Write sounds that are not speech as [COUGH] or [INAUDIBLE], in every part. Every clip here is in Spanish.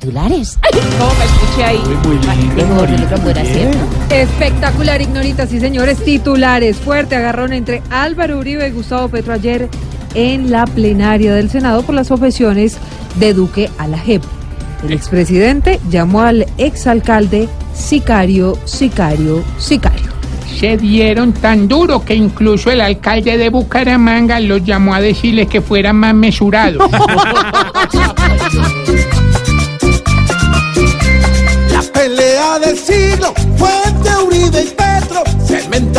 Titulares. ¿Cómo me escuché ahí? Espectacular, ignoritas y señores. Titulares. Fuerte agarrón entre Álvaro Uribe y Gustavo Petro ayer en la plenaria del Senado por las objeciones de Duque a la JEP. El expresidente llamó al exalcalde sicario, sicario, sicario. se dieron tan duro que incluso el alcalde de Bucaramanga los llamó a decirle que fueran más mesurados. [LAUGHS]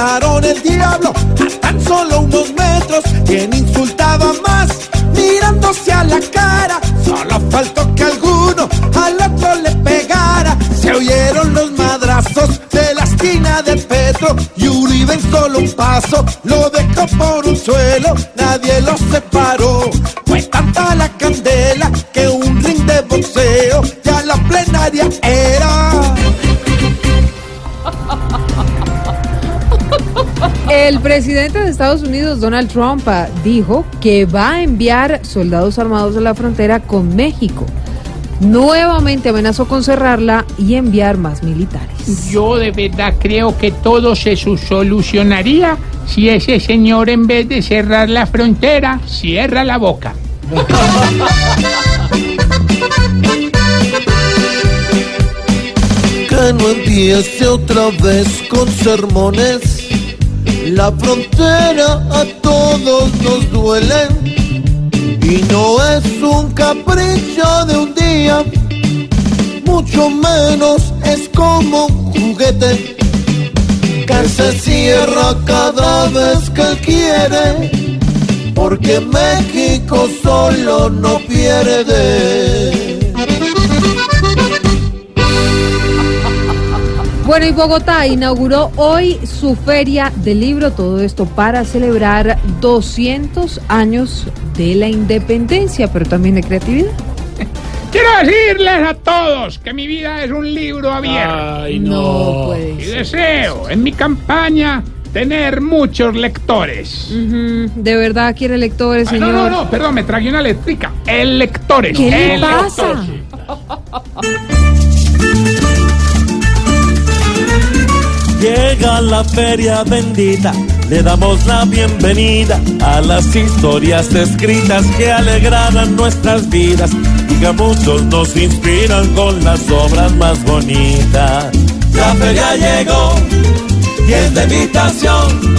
El diablo a tan solo unos metros. Quien insultaba más mirándose a la cara. Solo faltó que alguno al otro le pegara. Se oyeron los madrazos de la esquina de Petro. Y Uribe en solo un paso lo dejó por un suelo. Nadie lo separó. El presidente de Estados Unidos, Donald Trump, ah, dijo que va a enviar soldados armados a la frontera con México. Nuevamente amenazó con cerrarla y enviar más militares. Yo de verdad creo que todo se solucionaría si ese señor en vez de cerrar la frontera, cierra la boca. [LAUGHS] Que no empiece otra vez con sermones. La frontera a todos nos duele. Y no es un capricho de un día. Mucho menos es como un juguete. Que se cierra cada vez que quiere. Porque México solo no pierde. Bueno, y Bogotá inauguró hoy su feria del libro, todo esto para celebrar 200 años de la independencia, pero también de creatividad. [LAUGHS] Quiero decirles a todos que mi vida es un libro abierto. no. puede Y ser. deseo en mi campaña tener muchos lectores. De verdad quiere lectores, Ah, señor. no, no, no, perdón, me tragué una eléctrica. El lectores. ¿Qué le el pasa? [LAUGHS] Llega la feria bendita, le damos la bienvenida a las historias escritas que alegrarán nuestras vidas y que muchos nos inspiran con las obras más bonitas. La feria llegó y es de invitación,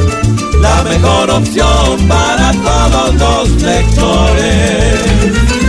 la mejor opción para todos los lectores.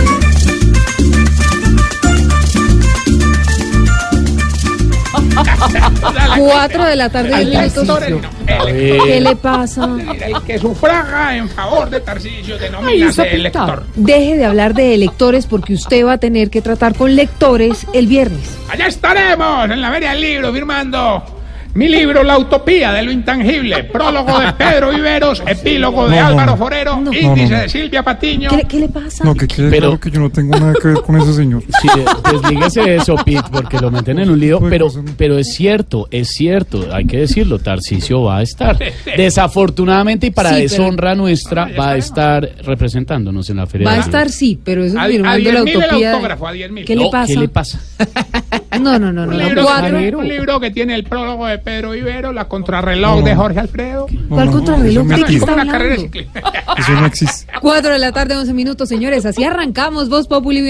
Cuatro de la tarde, minutos. el ¿Qué le pasa? El que sufraga en favor de Tarcisio denomínase elector. Deje de hablar de electores porque usted va a tener que tratar con lectores el viernes. Allá estaremos en la Feria del Libro firmando mi libro La Utopía de lo Intangible, prólogo de [LAUGHS] Pedro Viveros, epílogo de Álvaro Forero, índice de Silvia Patiño. ¿Qué, le- qué le pasa? No, que quede Pero- claro que yo no tengo nada que ver con ese señor. [LAUGHS] Sí, deslíguese de eso, Pete, porque lo meten en un lío. Pues, Pero, no sé. pero es cierto, es cierto, hay que decirlo, Tarcisio va a estar. Desafortunadamente y para Sí, pero- deshonra nuestra, ya va a estar representándonos en la Feria Va a estar sí, pero eso A, a firmando la 10.000 el utopía. de- autógrafo, a 10.000. ¿Qué le pasa? ¿Qué le pasa? [LAUGHS] No, no, no, no. Un no. libro, Cuatro. un libro que tiene el prólogo de Pedro Vivero, la contrarreloj de Jorge Alfredo. ¿Cuál contrarreloj? eso ¿De es qué Es está como una carrera de hablando? ciclismo. Eso no existe. Cuatro de la tarde, once minutos, señores. Así arrancamos Voz Populi.